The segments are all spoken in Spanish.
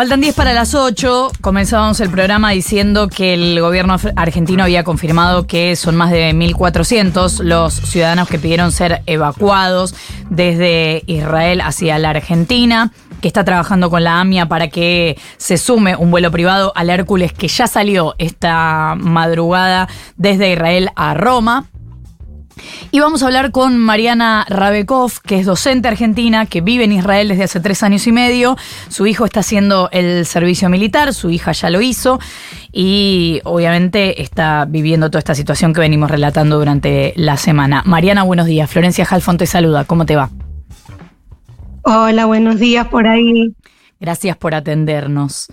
Faltan 10 para las 8. Comenzábamos el programa diciendo que el gobierno argentino había confirmado que son más de 1.400 los ciudadanos que pidieron ser evacuados desde Israel hacia la Argentina que está trabajando con la AMIA para que se sume un vuelo privado al Hércules que ya salió esta madrugada desde Israel a Roma. Y vamos a hablar con Mariana Rabekov, que es docente argentina, que vive en Israel desde hace tres años y medio. Su hijo está haciendo el servicio militar, su hija ya lo hizo y obviamente está viviendo toda esta situación que venimos relatando durante la semana. Mariana, buenos días. Florencia Halfon te saluda. ¿Cómo te va? Hola, buenos días por ahí. Gracias por atendernos.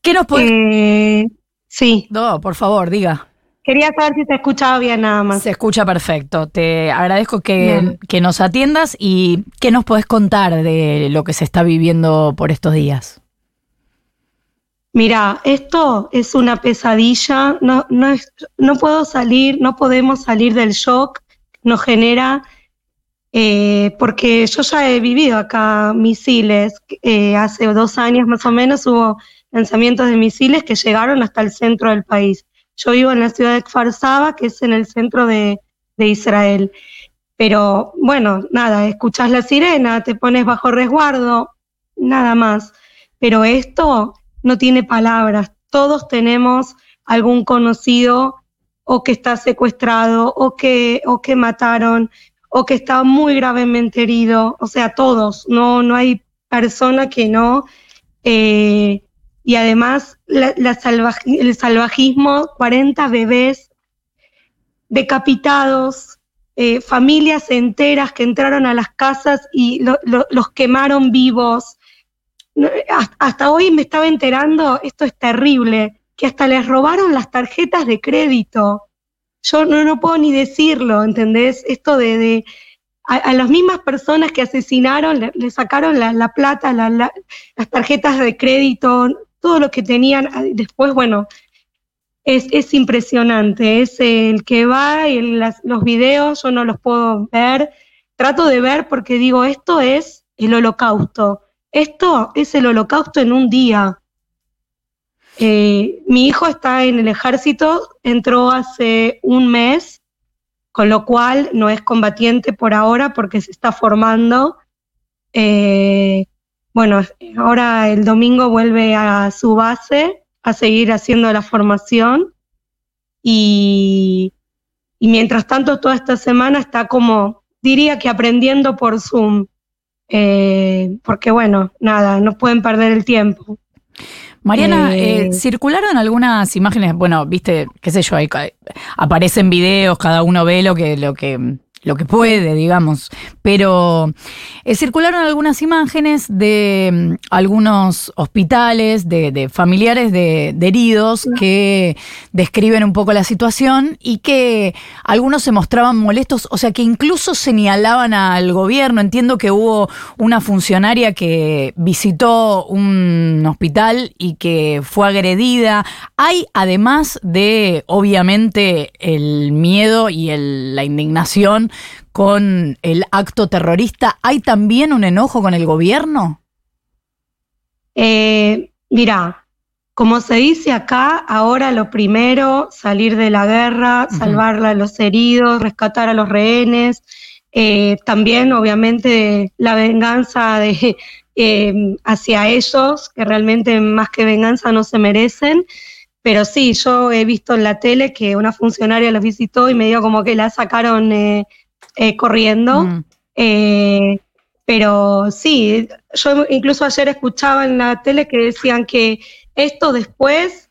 ¿Qué nos puedes...? Eh, sí. No, por favor, diga. Quería saber si se escuchaba bien nada más. Se escucha perfecto. Te agradezco que, nos atiendas y qué nos podés contar de lo que se está viviendo por estos días. Mira, esto es una pesadilla. No, no, no puedo salir, no podemos salir del shock. Nos genera, eh, porque yo ya he vivido acá misiles. Eh, hace dos años más o menos hubo lanzamientos de misiles que llegaron hasta el centro del país yo vivo en la ciudad de Kfar que es en el centro de, Israel. Pero bueno, nada, escuchas la sirena, te pones bajo resguardo, nada más. Pero esto no tiene palabras. Todos tenemos algún conocido o que está secuestrado o que, o que mataron o que está muy gravemente herido. O sea, todos. No, no hay persona que no eh, y además la, el salvajismo, 40 bebés decapitados, eh, familias enteras que entraron a las casas y los quemaron vivos. Hasta hoy me estaba enterando, esto es terrible, que hasta les robaron las tarjetas de crédito. Yo no, no puedo ni decirlo, ¿entendés? Esto de, a, las mismas personas que asesinaron le, sacaron la, plata, las tarjetas de crédito, todo lo que tenían. Ah, después, bueno, es, es impresionante. Es el que va y los videos, yo no los puedo ver. Trato de ver porque digo, esto es el holocausto. Esto es el holocausto en un día. Eh, mi hijo está en el ejército, entró hace un mes, con lo cual no es combatiente por ahora porque se está formando. Eh, bueno, ahora el domingo vuelve a su base a seguir haciendo la formación y, mientras tanto toda esta semana está como, diría que aprendiendo por Zoom, eh, porque bueno, nada, no pueden perder el tiempo. Mariana, eh, eh, circularon algunas imágenes, bueno, viste, qué sé yo, aparecen videos, cada uno ve lo que, lo que lo que puede, digamos. Pero eh, circularon algunas imágenes de mm, algunos hospitales, de, familiares de, heridos que describen un poco la situación y que algunos se mostraban molestos, o sea, que incluso señalaban al gobierno. Entiendo que hubo una funcionaria que visitó un hospital y que fue agredida. Hay, además de, obviamente, el miedo y la indignación con el acto terrorista, ¿hay también un enojo con el gobierno? Eh, mira, como se dice acá, ahora lo primero, salir de la guerra, salvar a los heridos, rescatar a los rehenes, eh, también obviamente la venganza de, eh, hacia ellos, que realmente más que venganza no se merecen. Pero sí, yo he visto en la tele que una funcionaria los visitó y me dio como que la sacaron eh, corriendo. Mm. Eh, pero sí, yo incluso ayer escuchaba en la tele que decían que esto después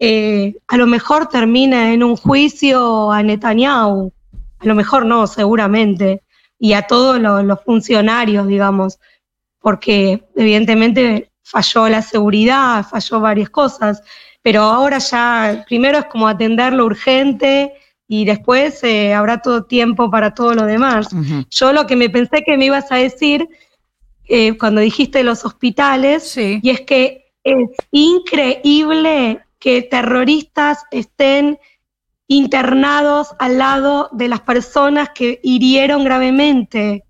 eh, a lo mejor termina en un juicio a Netanyahu. A lo mejor no, seguramente. Y a todos los funcionarios, digamos. Porque evidentemente falló la seguridad, falló varias cosas. Pero ahora ya, primero es como atender lo urgente y después eh, habrá todo tiempo para todo lo demás. Yo lo que me pensé que me ibas a decir eh, cuando dijiste los hospitales, y es que es increíble que terroristas estén internados al lado de las personas que hirieron gravemente.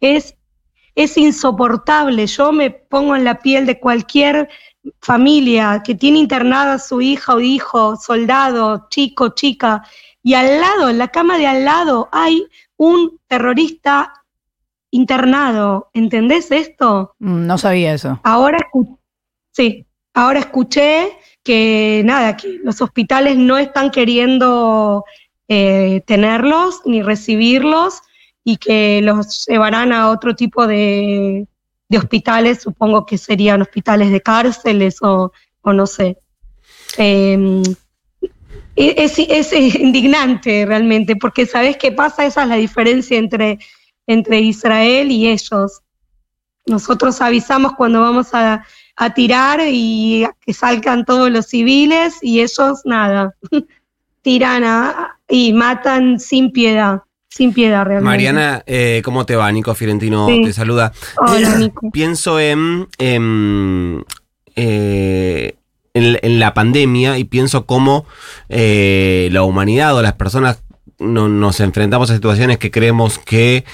Es es insoportable. Yo me pongo en la piel de cualquier familia que tiene internada a su hija o hijo, soldado, chico, chica, y al lado, en la cama de al lado, hay un terrorista internado. ¿Entendés esto? Mm, no sabía eso. Ahora, sí, ahora escuché que nada, que los hospitales no están queriendo eh, tenerlos ni recibirlos y que los llevarán a otro tipo de, hospitales, supongo que serían hospitales de cárceles o, no sé. Em, e, es, es, indignante realmente, porque ¿sabes qué pasa? Esa es la diferencia entre, entre Israel y ellos. Nosotros avisamos cuando vamos a, a tirar y que salgan todos los civiles y ellos nada, tiran y matan sin piedad. Sin piedad, realmente. Mariana, eh, ¿cómo te va? Nico Fiorentino te saluda. Hola, Nico. Pienso en, en, eh, en, la pandemia y pienso cómo eh, la humanidad o las personas no, nos enfrentamos a situaciones que creemos que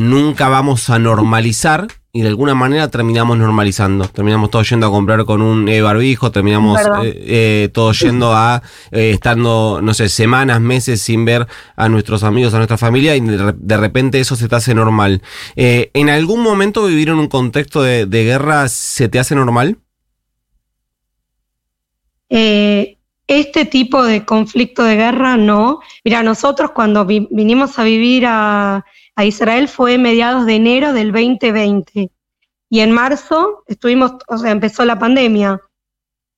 nunca vamos a normalizar y de alguna manera terminamos normalizando. Terminamos todos yendo a comprar con un eh, barbijo, terminamos eh, eh, todos yendo a, estando, no sé, semanas, meses sin ver a nuestros amigos, a nuestra familia, y de, repente eso se te hace normal. ¿En algún momento vivir en un contexto de, guerra se te hace normal? este tipo de conflicto de guerra no. Mira, nosotros cuando vinimos a vivir a a Israel fue mediados de enero del 2020 y en marzo estuvimos, o sea, empezó la pandemia,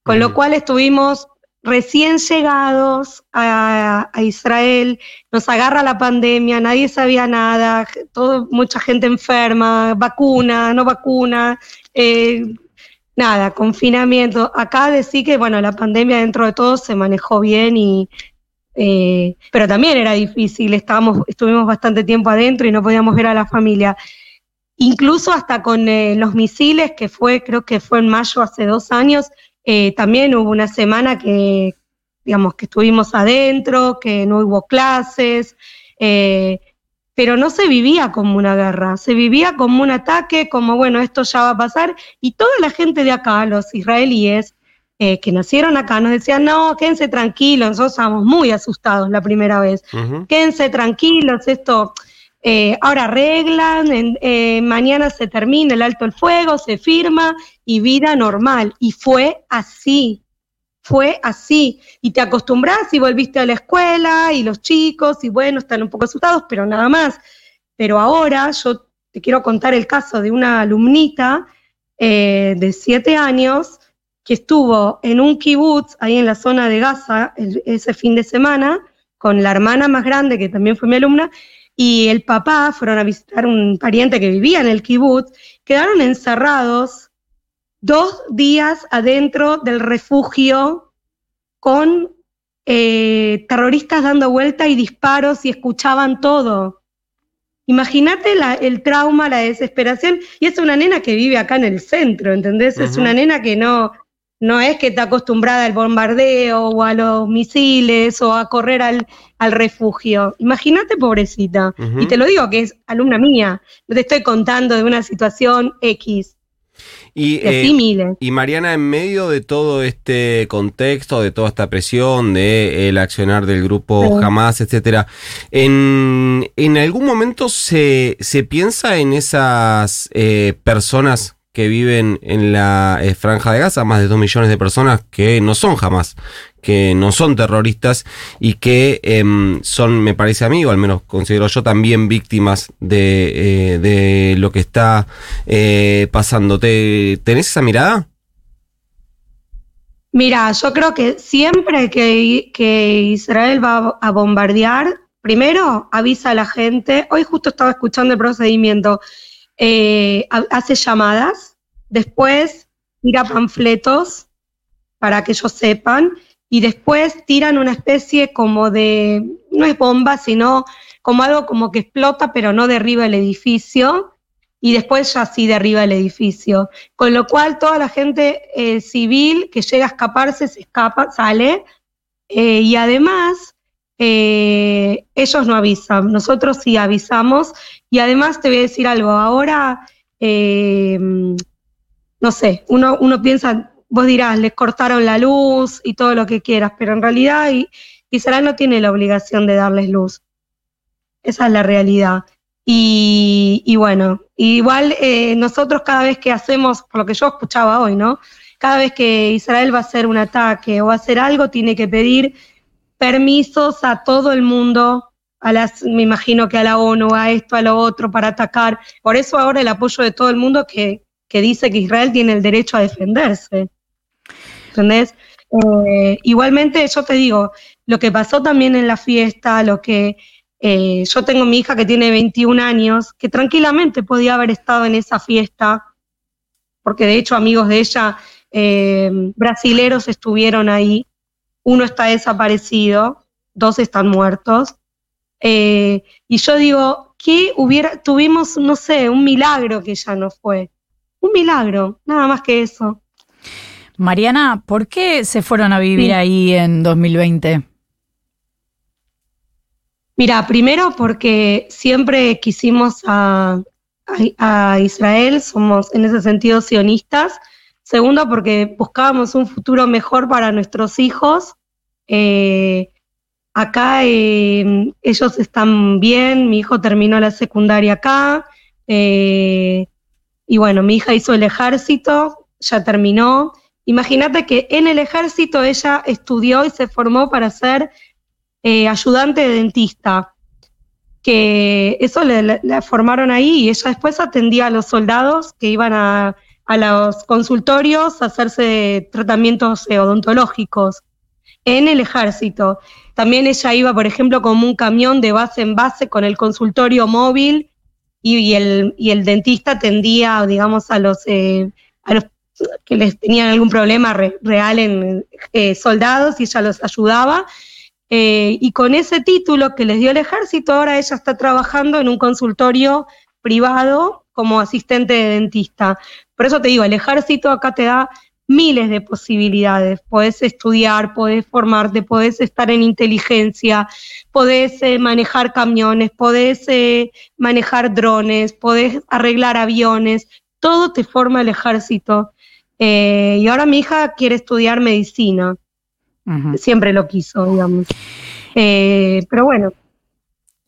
con lo cual estuvimos recién llegados a, Israel, nos agarra la pandemia, nadie sabía nada, todo, mucha gente enferma, vacuna, no vacuna, eh, nada, confinamiento. Acá decir que, bueno, la pandemia dentro de todo se manejó bien y eh, pero también era difícil, estábamos, estuvimos bastante tiempo adentro y no podíamos ver a la familia. Incluso hasta con eh, los misiles, que fue, creo que fue en mayo hace dos años, eh, también hubo una semana que, digamos, que estuvimos adentro, que no hubo clases, pero no se vivía como una guerra, se vivía como un ataque, como, bueno, esto ya va a pasar, y toda la gente de acá, los israelíes, eh, que nacieron acá nos decían, no, quédense tranquilos, nosotros estábamos muy asustados la primera vez, quédense tranquilos, esto eh, ahora arreglan, eh, mañana se termina el alto el fuego, se firma y vida normal. Y fue así, fue así. Y te acostumbras y volviste a la escuela y los chicos, y bueno, están un poco asustados, pero nada más. Pero ahora yo te quiero contar el caso de una alumnita de siete años que estuvo en un kibutz ahí en la zona de Gaza ese fin de semana con la hermana más grande, que también fue mi alumna, y el papá fueron a visitar un pariente que vivía en el kibutz, quedaron encerrados dos días adentro del refugio con eh, terroristas dando vuelta y disparos y escuchaban todo. Imagínate el trauma, la desesperación, y es una nena que vive acá en el centro, ¿entendés? Es una nena que no, no es que está acostumbrada al bombardeo o a los misiles o a correr al, refugio. Imagínate, pobrecita. Y te lo digo que es alumna mía. No te estoy contando de una situación X. Y, eh, y Mariana, en medio de todo este contexto, de toda esta presión, de el accionar del grupo Hamas, etcétera, ¿en, ¿en, algún momento se, se piensa en esas eh, personas que viven en la eh, franja de Gaza, más de dos millones de personas que no son jamás, que no son terroristas y que em, son, me parece a mí, o al menos considero yo, también víctimas de, eh, de lo que está eh, pasando. ¿Te, ¿Tenés esa mirada? Mira, yo creo que siempre que Israel va a bombardear, primero avisa a la gente, hoy justo estaba escuchando el procedimiento, eh, hace llamadas, después tira panfletos para que ellos sepan y después tiran una especie como de, no es bomba, sino como algo como que explota pero no derriba el edificio y después ya sí derriba el edificio. Con lo cual toda la gente eh, civil que llega a escaparse se escapa, sale eh, y además ellos no avisan, nosotros sí avisamos y además te voy a decir algo, ahora eh, no sé, uno, uno piensa, vos dirás, les cortaron la luz y todo lo que quieras, pero en realidad Israel no tiene la obligación de darles luz. Esa es la realidad. Y, bueno, igual eh, nosotros cada vez que hacemos, por lo que yo escuchaba hoy, ¿no? Cada vez que Israel va a hacer un ataque o va a hacer algo, tiene que pedir permisos a todo el mundo, a las, me imagino que a la ONU, a esto, a lo otro, para atacar. Por eso ahora el apoyo de todo el mundo que, que dice que Israel tiene el derecho a defenderse. ¿Entendés? Eh, igualmente, yo te digo, lo que pasó también en la fiesta, lo que eh, yo tengo mi hija que tiene 21 años, que tranquilamente podía haber estado en esa fiesta, porque de hecho amigos de ella, eh, brasileros, estuvieron ahí. Uno está desaparecido, dos están muertos. Eh, y yo digo, que hubiera, tuvimos, no sé, un milagro que ya no fue. Un milagro, nada más que eso. Mariana, ¿por qué se fueron a vivir ahí en 2020? Mira, primero porque siempre quisimos a, Israel, somos en ese sentido sionistas. Segundo, porque buscábamos un futuro mejor para nuestros hijos. Eh, acá eh, ellos están bien, mi hijo terminó la secundaria acá. Eh, y bueno, mi hija hizo el ejército, ya terminó. Imagínate que en el ejército ella estudió y se formó para ser eh, ayudante de dentista, que eso le, formaron ahí y ella después atendía a los soldados que iban a, los consultorios a hacerse tratamientos eh, odontológicos en el ejército. También ella iba, por ejemplo, como un camión de base en base con el consultorio móvil y, el, y el, dentista atendía, digamos, a los, eh, a los que les tenían algún problema real en soldados y ella los ayudaba. Eh, y con ese título que les dio el ejército, ahora ella está trabajando en un consultorio privado como asistente de dentista. Por eso te digo, el ejército acá te da miles de posibilidades. Podés estudiar, podés formarte, podés estar en inteligencia, podés eh, manejar camiones, podés eh, manejar drones, podés arreglar aviones, todo te forma el ejército. y ahora mi hija quiere estudiar medicina siempre lo quiso, digamos. Eh, pero bueno.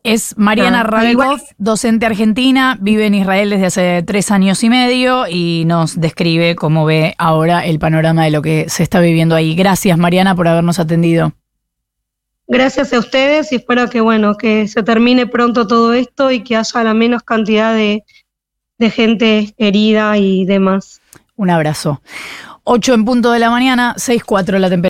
Es Mariana ah, docente argentina, vive en Israel desde hace tres años y medio y nos describe cómo ve ahora el panorama de lo que se está viviendo ahí. Gracias Mariana por habernos atendido. Gracias a ustedes y espero que bueno, que se termine pronto todo esto y que haya la menos cantidad de, de gente herida y demás. Un abrazo. 8 en punto de la mañana, 6-4 la temperatura.